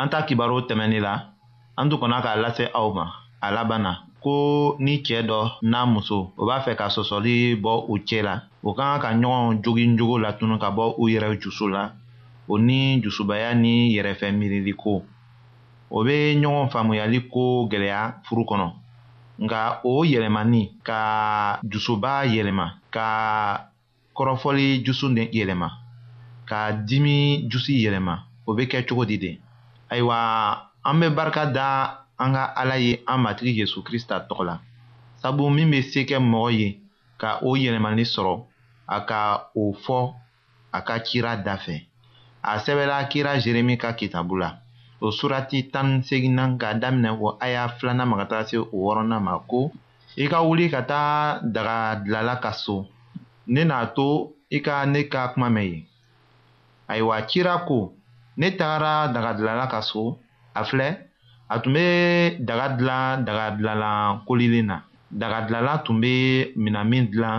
an ta kibaru tɛmɛnni la an tun kɔnna k'a lase aw ma a laban na ko ni cɛɛ dɔ n'a muso o b'a fɛ ka sɔsɔli bɔ u cɛ la o ka kan ka ɲɔgɔn jogin jogo latunu ka bɔ u yɛrɛ jusu la o ni jusubaya ni yɛrɛfɛ miirili ko o bɛ ɲɔgɔn faamuyali ko gɛlɛya furu kɔnɔ nka o yɛlɛmani ka dusuba yɛlɛma ka kɔrɔfɔli jusu de yɛlɛma ka dimi jusi yɛlɛma o bɛ kɛ cogo di de ayiwa an bɛ barika da an ka ala ye an matigi yesu krista tɔgɔ la sabu min bɛ se kɛ mɔgɔ ye ka o yɛlɛmani sɔrɔ a ka o fɔ a ka kira da fɛ a sɛbɛla kira jeremi ka kitabu la o surati tan ni seginnan ka daminɛ o aya filanan ma ka taa se o wɔɔrɔnan ma ko i ka wuli ka taa daga dilala ka so ne n'a to i ka ne ka kuma mɛn yen ayiwa cira ko ne tagara daga dilala ka so a filɛ a tun bɛ daga dilan daga dilanlan kolilen na daga dilanlan tun bɛ minɛn min dilan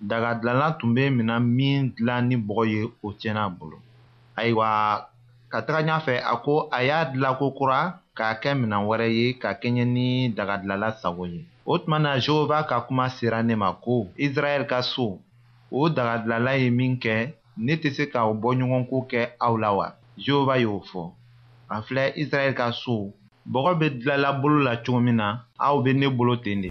Daga dilanla tun bɛ minɛn min dilan ni bɔgɔ ye o tiɲɛna a bolo. Ayiwa, ka taga ɲɛfɛ, a ko a y'a dilan ko kura k'a kɛ minɛn wɛrɛ ye ka kɛɲɛ ni daga dilanla sago ye. O tuma na Jehova ka kuma sera ne ma ko, Israɛl ka so, o daga dilanla ye min kɛ, ne tɛ se k'aw bɔɲɔgɔnko kɛ aw la wa jehova y'o fɔ a filɛ israɛl ka sow bɔgɔ bɛ dilala bolo la cogo min na aw bɛ ne bolo ten de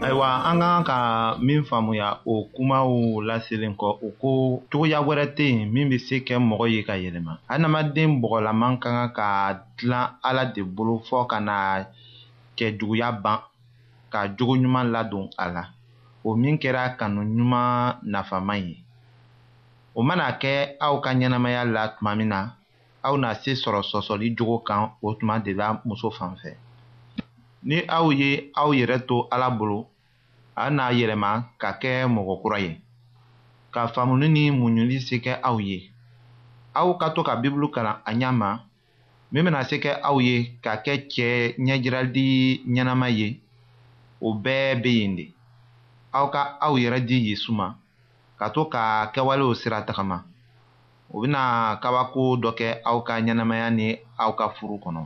ayiwa an ka ka min faamuya o kumaw laselen kɔ u ko cogoya wɛrɛ tɛ yen min bɛ se kɛ mɔgɔ ye ka yɛlɛma adamaden bɔgɔlaman ka kan ka dilan ala de bolo fɔ ka na kɛ juguya ban ka jogo ɲuman ladon a la o min kɛra kanu ɲuman nafama ye o mana kɛ aw ka ɲɛnamaya la tuma min na aw na se sɔrɔ sɔsɔli jogo kan o tuma de la muso fan fɛ ni aw ye aw yɛrɛ to ala bolo a n'a yɛlɛma ka kɛ mɔgɔ kura ye ka faamuli ni muɲuli se kɛ aw ye aw ka to ka bibulu kalan a ɲɛ ma min bɛna se kɛ aw ye ka kɛ cɛ ɲɛjirali ɲɛnama ye o bɛɛ bɛ yen de aw ka aw yɛrɛ di yesu ma ka to ka kɛwalew sira tagama o bɛna kabako dɔ kɛ aw ka ɲɛnamaya ni aw ka furu kɔnɔ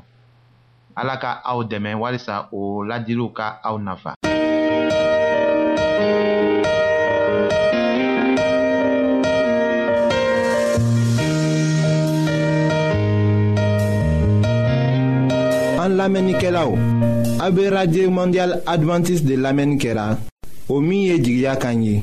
ala ka aw dɛmɛ walisa o ladiriw ka aw nafa. an lamɛnnikɛlaw a bɛ radio mondial adventiste de lamɛnni kɛra o min ye jigiya kan ye.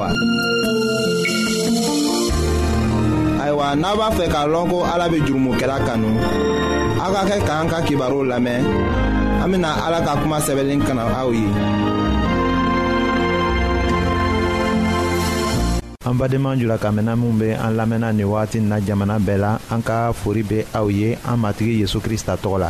ayiwa n'a b'a fɛ k'a lɔn ko ala bɛ jurumokɛla kanu aw ka kɛ k'an ka kibaruw lamɛn an bɛna ala ka kuma sɛbɛnlen kana aw ye. an badenma jula kamɛnna minw be an lamɛnna ni wagati na jamana bɛɛ la an ka fori be aw ye an matigi yezu krista tɔgɔ la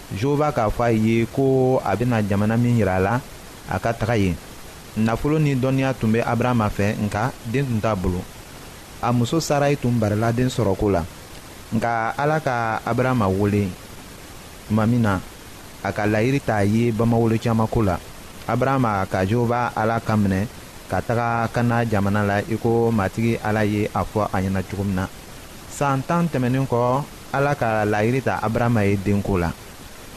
jehova k'a fɔ a ye ko a bɛna jamana min yira a la a ka taga yen nafolo ni dɔnniya tun bɛ abrahama fɛ nka den tun t'a bolo a muso sarai tun barila den sɔrɔko la nka ala ka abrahama wele tuma min na a ka layiri t'a ye bamawolo caman ko la abrahama ka jehova ala ka minɛ ka taga kana jamana la i ko matigi ala ye a fɔ a ɲɛna cogo min na san tan tɛmɛnen kɔ ala ka laɲini ta abrahama ye denko la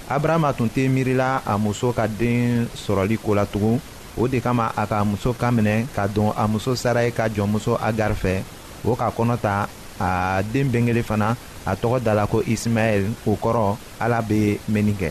abrahama tun tɛ miirila a muso ka den sɔrɔli ko la tugun o de kama a ka muso kan minɛ ka don a muso sarayi ka jɔnmuso agar fɛ o ka kɔnɔ ta a den benkele fana a tɔgɔ da la ko isimaɛl o kɔrɔ ala bɛ mɛnni kɛ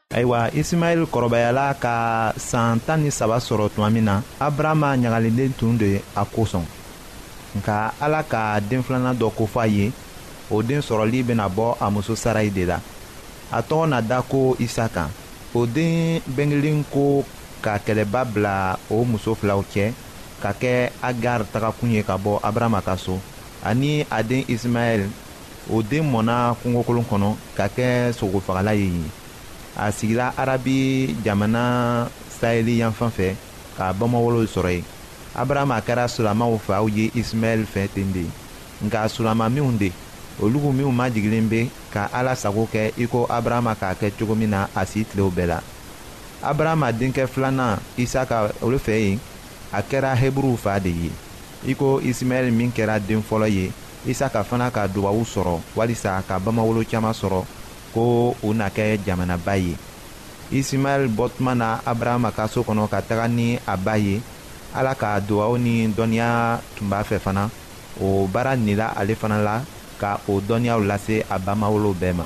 ayiwa isimayɛli kɔrɔbayala ka saan tan ni saba sɔrɔ tuma min na abrahama ɲagalilen tun do ye a kosɔn nka ala ka den filanan dɔ kofɔ a ye o den sɔrɔli bɛna bɔ a muso sarayi de la a tɔgɔ na da ko isaka o den bɛnkelen ko ka kɛlɛba bila o muso filaw cɛ ka kɛ agar tagakun ye ka bɔ abrahama ka so ani a den isimayɛli o den mɔna kungokolon kɔnɔ ka kɛ sogofagala ye yen a sigira arabi jamana saheli yanfan fɛ ka bamawolow sɔrɔ yen abarahama kɛra sulamaw faw ye isimaɛl fɛ ten de nka sulama minw de olugu minw majigilen bɛ ka ala sago kɛ i ko abarahama k'a kɛ cogo min na a si tilew bɛɛ la abarahama denkɛ filanan isaka olu fɛ yen a kɛra heburuw fa de ye i ko isimaɛl min kɛra den fɔlɔ ye isaka fana ka dubabu sɔrɔ walisa ka bamawolo caman sɔrɔ ko u na kɛ jamanaba ye isimaɛl bɔ tuma na abrahama ka so kɔnɔ ka taga ni a ba ye ala ka dubabu ni dɔnniya tun b'a fɛ fana o baara nila ale fana la ka o dɔnniyaw lase a bamawolow bɛɛ ma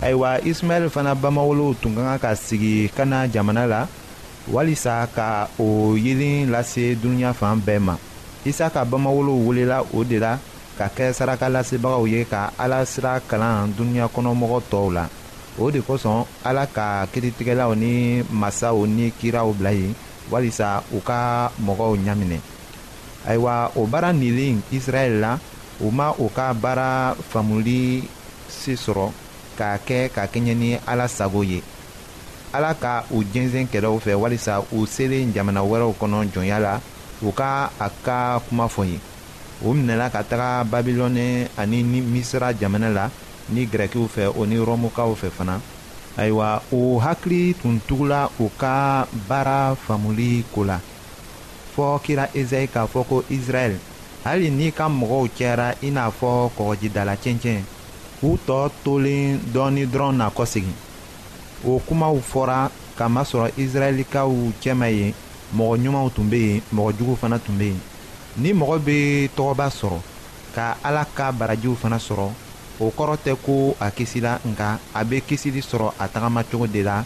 ayiwa ismaɛl fana bamawolow tun ka kan ka sigi kana jamana la walisa ka o yelen lase dunuya fan bɛɛ ma isa ka bamawolow welela o de la ka kɛ saraka lasebagaw ye ka ala sira kalan dunuya kɔnɔmɔgɔ tɔw la o de kosɔn ala ka kiritigɛlaw ni masaw ni kiraw bila yen walisa u ka mɔgɔw ɲaminɛ ayiwa o baara nilen israɛl la o ma o ka baara faamuli se sɔrɔ k'a kɛ ka kɛɲɛ ni ala sago ye ala ka u jɛnsɛn kɛlɛw fɛ walisa u selen jamana wɛrɛw kɔnɔ jɔnya la u ka a ka kuma fɔ ye o minɛla ka taga babilɔnɛ ani ni misira jamana la ni gɛrɛkiw fɛ o ni rɔmukaw fɛ fana ayiwa u hakili tun tugula u ka baara faamuli ko la fɔɔ kira ezayi k'a fɔ ko israɛl hali n'i ka mɔgɔw cɛyara i n'a fɔ kɔgɔjidala cɛncɛn u tɔ tolen dɔɔni dɔrɔn na kɔsegin o kumaw fɔra k'a masɔrɔ israɛlikaw cɛma yen mɔgɔ ɲumanw tun bɛ yen mɔgɔ juguw fana tun bɛ yen ni mɔgɔ bɛ tɔgɔba sɔrɔ ka ala ka barajiw fana sɔrɔ o kɔrɔ tɛ ko a kisila nka a bɛ kisili sɔrɔ a tagamacogo de la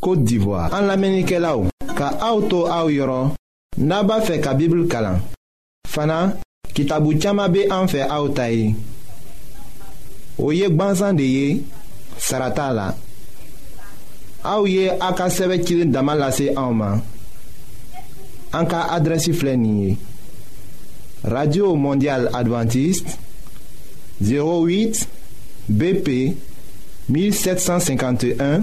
Côte d'Ivoire. En l'Amérique là ka auto au yoro naba fe ka Bible kalan. Fana kitabu chama be an fe au tai. Oye gbansan de ye sarata la. Au ye aka sebe kilin dama lase an ma. An ka adresi fle niye. Radio Mondial Adventiste 08 BP 1751